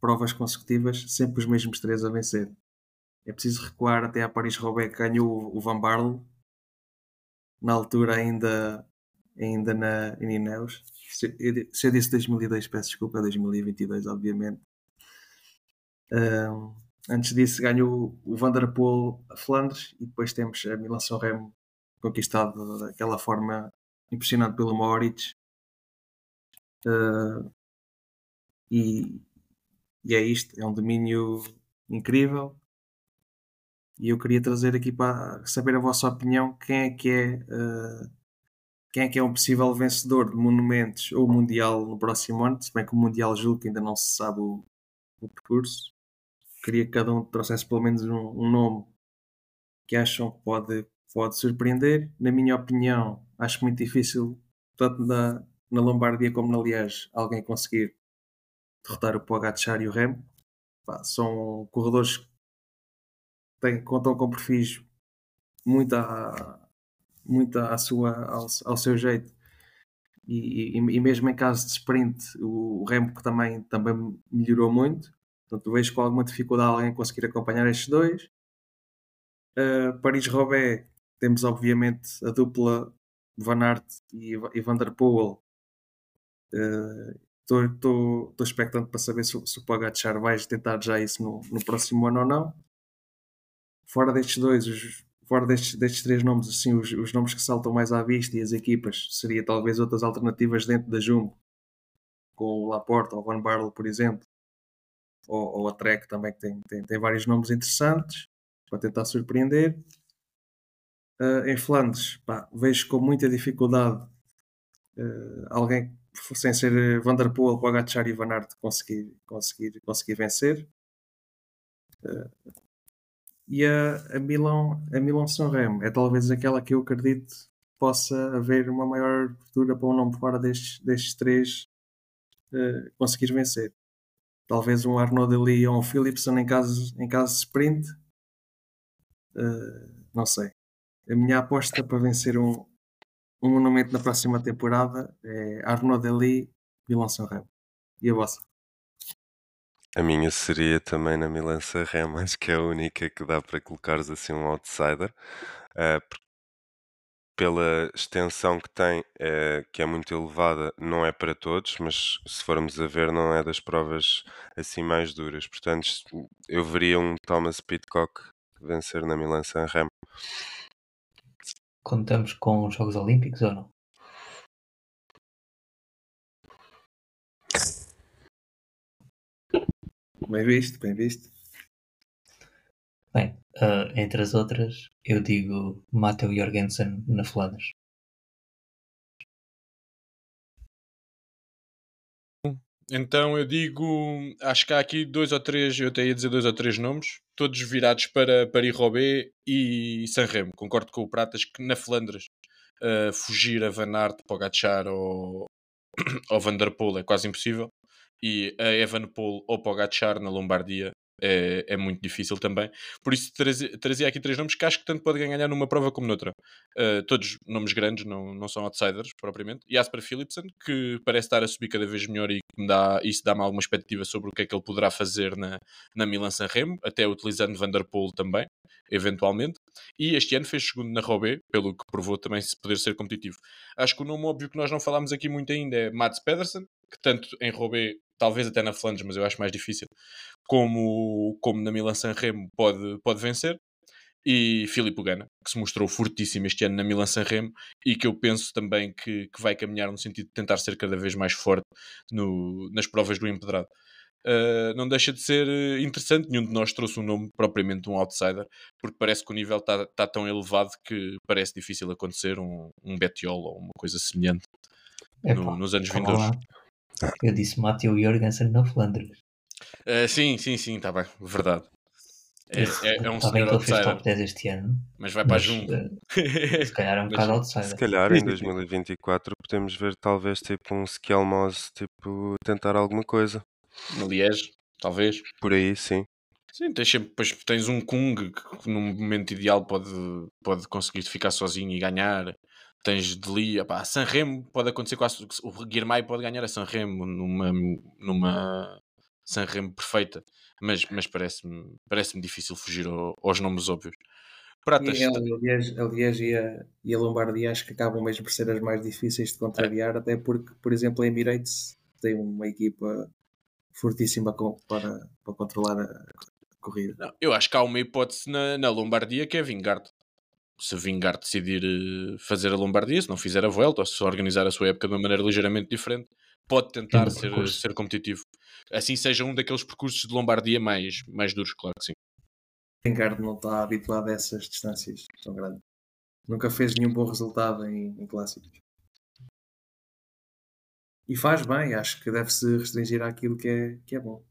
provas consecutivas, sempre os mesmos três a vencer. É preciso recuar até a Paris-Roubaix que ganhou o Van Barle, na altura ainda ainda na, em Ineos. Se, se eu disse 2002, peço desculpa, 2022, obviamente. Um, antes disso, ganhou o Vanderpool a Flandres e depois temos a Milan São Remo conquistado daquela forma impressionante pelo Moritz. Uh, e, e é isto, é um domínio incrível. E eu queria trazer aqui para saber a vossa opinião quem é que é uh, quem é que é um possível vencedor de monumentos ou mundial no próximo ano, se bem que o mundial julgo que ainda não se sabe o, percurso. Queria que cada um trouxesse pelo menos um, um, nome que acham que pode, pode surpreender. Na minha opinião, acho muito difícil, tanto na, na Lombardia como na Liège, alguém conseguir derrotar o Pogacar e o Remo. Pá, são corredores que têm, contam com perfis muito a, muito à sua, ao, ao seu jeito. E, e, e, mesmo em caso de sprint, o, o Remco também, também melhorou muito. Portanto, vejo com alguma dificuldade alguém conseguir acompanhar estes dois. Uh, Paris-Roubaix, temos obviamente a dupla Van Aert e, e Van der Poel. Estou uh, expectante para saber se, se o Pogacar vai tentar já isso no, no próximo ano ou não. Fora destes dois, os, fora destes, destes três nomes, assim, os, os, nomes que saltam mais à vista e as equipas, seria talvez outras alternativas dentro da Jumbo, com o Laporte ou o Van Barle, por exemplo, ou, ou a Trek também, que tem, tem, tem, vários nomes interessantes para tentar surpreender. Uh, em Flandres, pá, vejo com muita dificuldade uh, alguém sem ser Van der Poel, Pogacar e Van Aert conseguir, conseguir, conseguir vencer. Uh, e a, a Milão a Milão São Remo é talvez aquela que eu acredito possa haver uma maior abertura para um nome fora destes, destes três uh, conseguir vencer. talvez um Arnaud Deli ou um Philipson em caso, em caso de sprint. Uh, não sei. A minha aposta para vencer um, um monumento na próxima temporada é Arnaud Deli, Milan Sanremo. E a vossa? A minha seria também na Milan Sanremo, acho que é a única que dá para colocares assim um outsider. Uh, pela extensão que tem, é, que é muito elevada, não é para todos, mas se formos a ver, não é das provas assim mais duras. Portanto, eu veria um Thomas Pitcock vencer na Milan San Remo. Contamos com os Jogos Olímpicos ou não? Bem visto, bem visto. Bem, uh, entre as outras, eu digo Matteo Jorgensen na Flandres. Então eu digo, acho que há aqui dois ou três, eu até ia dizer dois ou três nomes, todos virados para Paris-Roubaix e Sanremo. Concordo com o Pratas que na Flandres uh, fugir a Van Aert, Pogacar ou, ou Van Der Poel é quase impossível. E a Evenepoel ou Pogacar na Lombardia é, é muito difícil também. Por isso trazia, trazia aqui três nomes que acho que tanto podem ganhar numa prova como noutra. Uh, todos nomes grandes, não, não são outsiders propriamente. Jasper Philipsen, que parece estar a subir cada vez melhor e que dá, isso dá-me alguma expectativa sobre o que é que ele poderá fazer na, na Milan San Remo, até utilizando Vanderpool também, eventualmente. E este ano fez segundo na Robé, pelo que provou também se poder ser competitivo. Acho que o nome óbvio que nós não falámos aqui muito ainda é Mats Pedersen, que tanto em Robé talvez até na Flandres, mas eu acho mais difícil, como, como na Milan San Remo pode, pode vencer. E Filipe Gana, que se mostrou fortíssimo este ano na Milan San Remo e que eu penso também que, que vai caminhar no sentido de tentar ser cada vez mais forte no, nas provas do Empedrado. Uh, não deixa de ser interessante. Nenhum de nós trouxe um nome propriamente um outsider, porque parece que o nível está tá tão elevado que parece difícil acontecer um, um Betiol ou uma coisa semelhante no, nos anos vindouros. Eu disse Matteo Jorgensen na Flandres. Uh, sim, sim, sim, está bem, verdade. É, é, é um tá senhor outsider. top 10 este ano. Mas vai para junto. Uh, se calhar é um bocado outsider. Se calhar em 2024 podemos ver talvez tipo um Skelmos tipo tentar alguma coisa. No Liege, talvez. Por aí, sim. Sim, tens sempre, depois tens um Kung que num momento ideal pode, pode conseguir ficar sozinho e ganhar tens de li, opá, Sanremo pode acontecer quase, o Guirmay pode ganhar a Sanremo numa, numa Sanremo perfeita, mas, mas parece-me parece difícil fugir ao, aos nomes óbvios. Pratas, e a Liège, a Liège e, a, e a Lombardia acho que acabam mesmo por ser as mais difíceis de contrariar, é. até porque, por exemplo, a Emirates tem uma equipa fortíssima para, para controlar a corrida. Não, eu acho que há uma hipótese na, na Lombardia que é Vingard se Vingar decidir eh, fazer a Lombardia, se não fizer a volta, ou se organizar a sua época de uma maneira ligeiramente diferente, pode tentar ser, ser competitivo. Assim seja um daqueles percursos de Lombardia mais, mais duros, claro que sim. Vingard não está habituado a essas distâncias tão grandes. Nunca fez nenhum bom resultado em, em clássicos. E faz bem, acho que deve-se restringir àquilo que é, que é bom.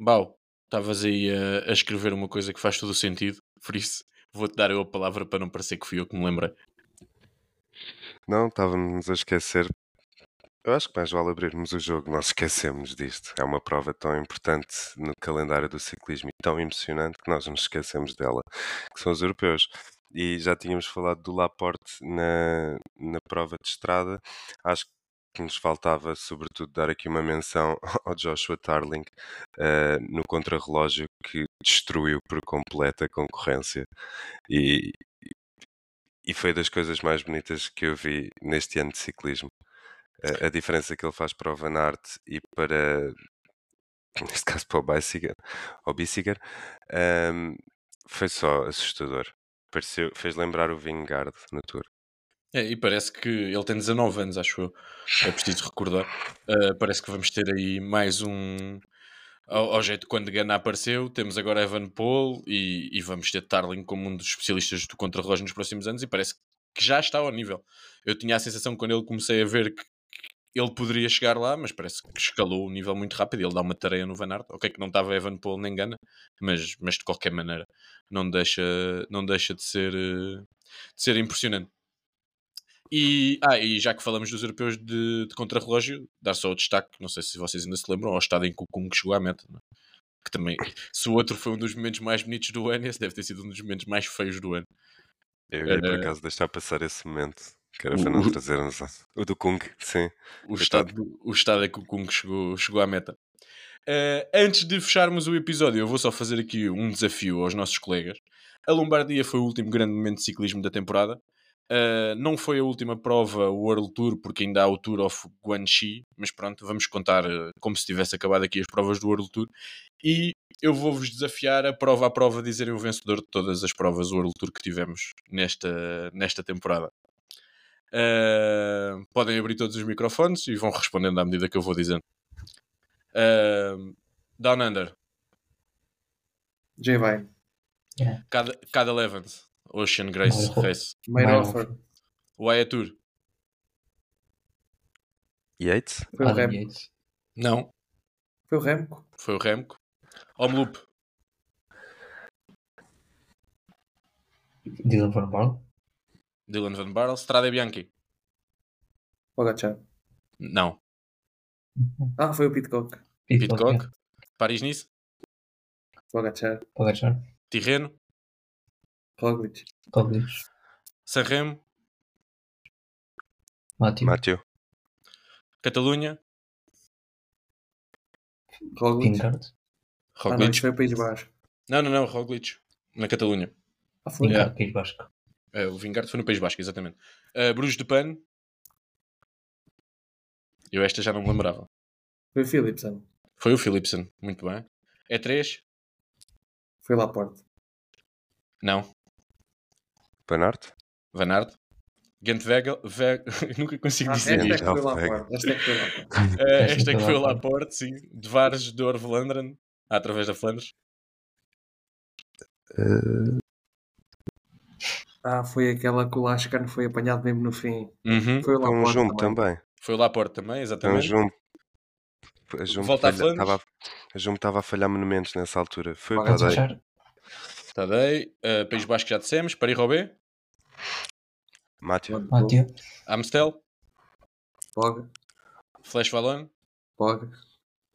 Bau, estavas aí a, a escrever uma coisa que faz todo o sentido, por isso Vou-te dar eu a palavra para não parecer que fui eu que me lembrei. Não, estávamos a esquecer. Eu acho que mais vale abrirmos o jogo, nós esquecemos disto. É uma prova tão importante no calendário do ciclismo e tão emocionante que nós nos esquecemos dela, que são os europeus. E já tínhamos falado do Laporte na, na prova de estrada. Acho que nos faltava, sobretudo, dar aqui uma menção ao Joshua Tarling uh, no contrarrelógio que destruiu por completo a concorrência e, e foi das coisas mais bonitas que eu vi neste ano de ciclismo. A, a diferença que ele faz para o Van Aert e para, neste caso, para o o Bissiger um, foi só assustador. Pareceu, fez lembrar o Vingard no Tour. É, e parece que ele tem 19 anos, acho eu. É preciso recordar. Uh, parece que vamos ter aí mais um, ao, ao jeito quando Gana apareceu, temos agora Evan Paul e, e vamos ter Tarling como um dos especialistas do contrarrelógio nos próximos anos e parece que já está ao nível. Eu tinha a sensação quando ele comecei a ver que ele poderia chegar lá, mas parece que escalou o nível muito rápido. Ele dá uma tarefa no Van Aert. Ok, que não estava Evan Paul nem Gana, mas, mas de qualquer maneira não deixa, não deixa de, ser, de ser impressionante. E, ah, e já que falamos dos europeus de, de contrarrelógio, dar só o destaque, não sei se vocês ainda se lembram, ao estado em que o Kung chegou à meta. é? Que também, se o outro foi um dos momentos mais bonitos do ano, esse deve ter sido um dos momentos mais feios do ano. Eu ia por Eh, acaso deixar passar esse momento. Que era para não o- trazermos o do Kung, sim. o estado, o estado é que o Kung chegou, chegou à meta. Eh, antes de fecharmos o episódio, eu vou só fazer aqui um desafio aos nossos colegas. A Lombardia foi o último grande momento de ciclismo da temporada. Eh, não foi a última prova, o World Tour, porque ainda há o Tour of Guanxi, mas pronto, vamos contar eh, como se tivesse acabado aqui as provas do World Tour. E eu vou-vos desafiar a prova a prova a dizerem o vencedor de todas as provas do World Tour que tivemos nesta, nesta temporada. Uh, podem abrir todos os microfones e vão respondendo à medida que eu vou dizendo. Uh, Down Under, J vai. cada, cada Elevens, Ocean Grace Oh. Race, offer. Wyatt Tour, Yates? Foi o Adam Remco. Yates. não, Foi o Remco. foi o Remco. Omloop, Dylan Van Barl. Dylan Van Barl, Strade Bianchi, Pogacar. não, Ah, foi o Pitcock. Pitcock, Paris-Nice, Pogacar. Pogacar. Tirreno, Roglic. Roglic. Sanremo, Matthew. Matthew? Catalunha, Roglic. Pingard. Ah, não, Roglic. isso foi o País Baixo. Não, não, não, Roglic, na Catalunha. Ah, foi. Yeah. País Basco. É, o Vingard foi no País Basco, exatamente. Uh, Bruges de Pan. Eu esta já não me lembrava. Foi o Philipson. Foi o Philipsen, muito bem. É 3? Foi lá Laporte. Não. Van Aert? Van Aert. Gent Wegel. Ve... Nunca consigo Ah, dizer esta é isto. que foi Ralph Laporte. Esta é que foi Laporte. Uh, Esta esta é que foi o Laporte. Laporte, sim. De Vares de através da Flandres. Ah, foi aquela que o Lascano foi apanhado mesmo no fim. Uhum. Foi o Foi um jumbo também. também. Foi o Laporte também, Foi um exatamente. jumbo. A jumbo a a- estava a falhar monumentos nessa altura. Foi o Pogacar. Tadei. Tadei. Uh, País Basco já dissemos. Paris-Roubaix. Matthew? Matthew. Amstel. Poga. Flash Wallon. Poga.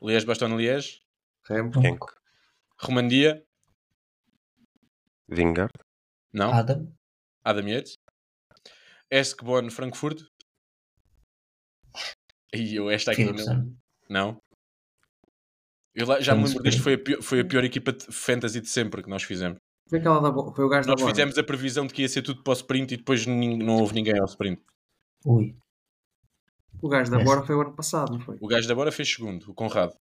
Liège-Bastogne-Liège. Remco. Henko? Romandia. Vingard? Não. Adam. Adam Yates. Eskbon Frankfurt. E eu esta aqui não. Não. Eu lá- já me lembro disto, ver. foi a, pior, foi a pior equipa de fantasy de sempre que nós fizemos. Foi, aquela da, bo- foi o gajo Nós da bola. fizemos a previsão de que ia ser tudo para o sprint e depois não houve ninguém ao sprint. Ui. O gajo da Esse. Bora foi o ano passado, não foi? O gajo da Bora fez segundo, o Conrado.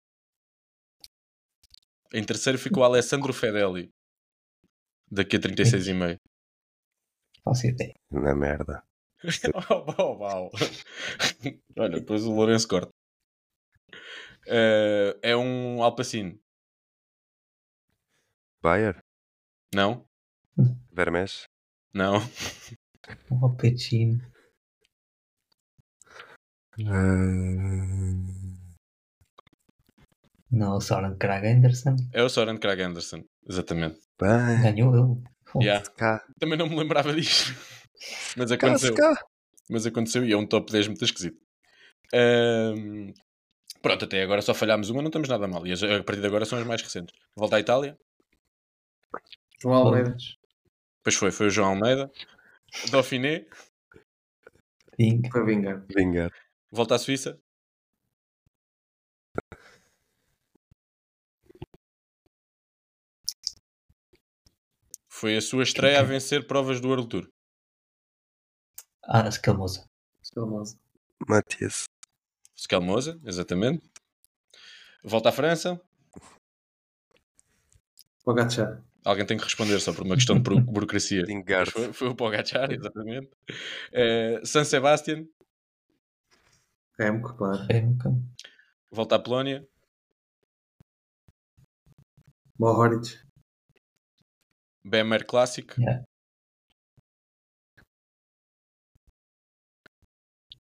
Em terceiro ficou o Alessandro Fedeli. Daqui a 36,5. Faço ideia. Na merda. oh, oh, oh. Olha, depois o Lourenço corta. Eh, é um Alpacine. Bayer? Não? Vermes? Não. Um Alpecin. Não, o Soren Krag Anderson. É o Soren Krag Anderson. Exatamente. Bem. Ganhou ele. Yeah. Também não me lembrava disto. Mas aconteceu. Mas aconteceu e é um top 10 muito esquisito. Ahm, pronto, até agora só falhámos uma, não estamos nada mal. E as- a partir de agora são as mais recentes. Volta à Itália. João Almeida. Depois foi, foi o João Almeida. Dauphiné. Ping. Foi Vingar. Vingard. Volta à Suíça. Foi a sua estreia a vencer provas do World Tour. Ah. Escalmosa. Matias. Scalmosa, exatamente. Volta à França. Pogacar. Alguém tem que responder só por uma questão de buro- burocracia. Foi, foi o Pogacar, exatamente. Eh, San Sebastian. Remco, claro. Remco. Volta à Polónia. Mohoric. BMR Classic. Yeah.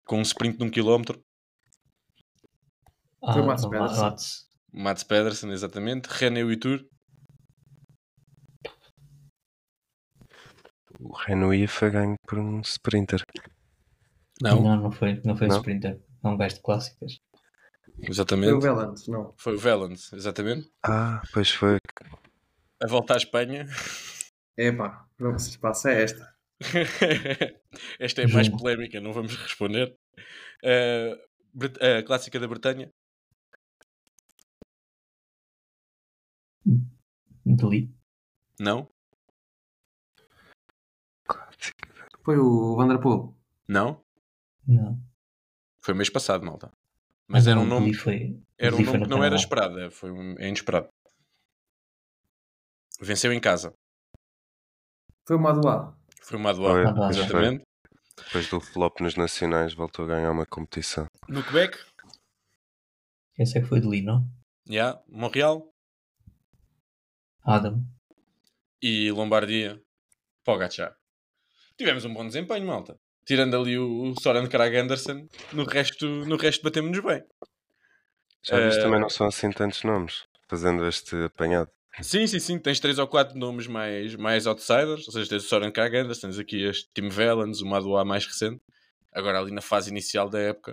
Com um sprint de um quilómetro. Ah, Foi o Mats Pedersen. Mats. Pedersen, exatamente. René Tour. O Renui foi ganho por um sprinter. Não, Não, não foi, não foi Não? o Sprinter. É um gajo de clássicas. Foi o exatamente. Velantes, não. Foi o Valens, exatamente. Ah, pois foi. A volta à Espanha. Epá, não se passa é esta. Esta é mais polémica, não vamos responder. Uh, a clássica da Bretanha. Deli. Não, Foi o Vanderpool. não. Não. Foi mês passado, malta. Mas Ah, era um nome, foi, era um nome que não era esperado. é, Foi um, é inesperado. Venceu em casa. Foi o Madoá. Foi Foi, doada. pois foi. Exatamente. Depois do flop nos nacionais, voltou a ganhar uma competição. No Quebec, Esse é que foi Deli, não? yeah, Montreal Adam. e Lombardia. Pogacar. Tivemos um bom desempenho, malta. Tirando ali o, o Soren Krag Anderson, no resto, no resto batemos-nos bem. Já viste, Eh, também não são assim tantos nomes, fazendo este apanhado. Sim, sim, sim. Tens três ou quatro nomes mais, mais outsiders. Ou seja, tens o Soren Krag Anderson, tens aqui este Tim Vellens, o Madoa mais recente. Agora ali na fase inicial da época.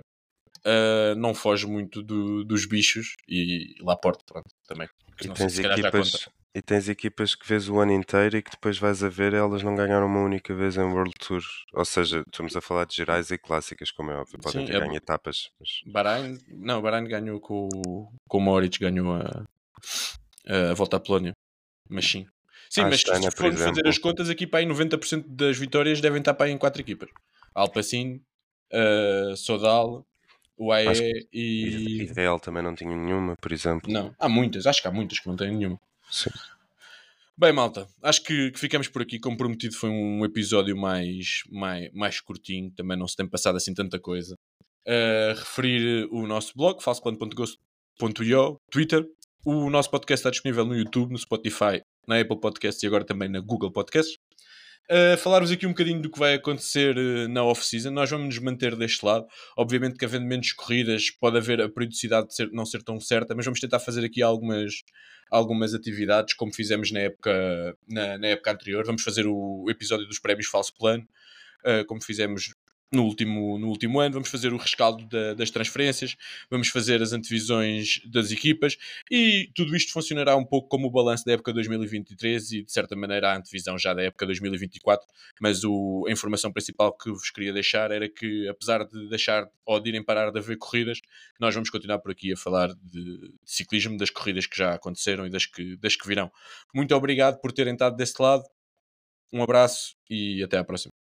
ah, não foge muito do- dos bichos e lá porta, pronto, também. E não sei tens, se calhar já equipas. E tens equipas que vês o ano inteiro e que depois vais a ver elas não ganharam uma única vez em World Tour. Ou seja, estamos a falar de gerais e clássicas, como é óbvio. Podem Sim, ter é ganho etapas. Mas... Bahrein, não, Bahrein ganhou com, o- com o Moritz, ganhou a, a volta à Polónia. Mas sim. Sim, mas se formos fazer exemplo. as contas, aqui para aí 90% das vitórias devem estar para aí em quatro equipas. Alpecin, uh, Sodal, UAE E, e... Real também não tinha nenhuma, por exemplo. Não, há muitas, acho que há muitas que não têm nenhuma. Sim. Bem, malta, acho que, que ficamos por aqui. Como prometido, foi um episódio mais, mais, mais curtinho. Também não se tem passado assim tanta coisa. Uh, referir o nosso blog, falsoplan.ghost.io, Twitter. O nosso podcast está disponível no YouTube, no Spotify, na Apple Podcasts e agora também na Google Podcasts. Uh, falar-vos aqui um bocadinho do que vai acontecer uh, na off-season. Nós vamos nos manter deste lado. Obviamente que havendo menos corridas, pode haver a periodicidade de ser- não ser tão certa, mas vamos tentar fazer aqui algumas, algumas atividades, como fizemos na época, na, na época anterior. Vamos fazer o episódio dos prémios Falso Plano, uh, como fizemos no último, no último ano. Vamos fazer o rescaldo da- das transferências, vamos fazer as antevisões das equipas e tudo isto funcionará um pouco como o balanço da época 2023 e, de certa maneira, a antevisão já da época 2024. Mas o, a informação principal que vos queria deixar era que, apesar de deixar ou de irem parar de haver corridas, nós vamos continuar por aqui a falar de, de ciclismo, das corridas que já aconteceram e das que, das que virão. Muito obrigado por terem estado desse lado. Um abraço e até à próxima.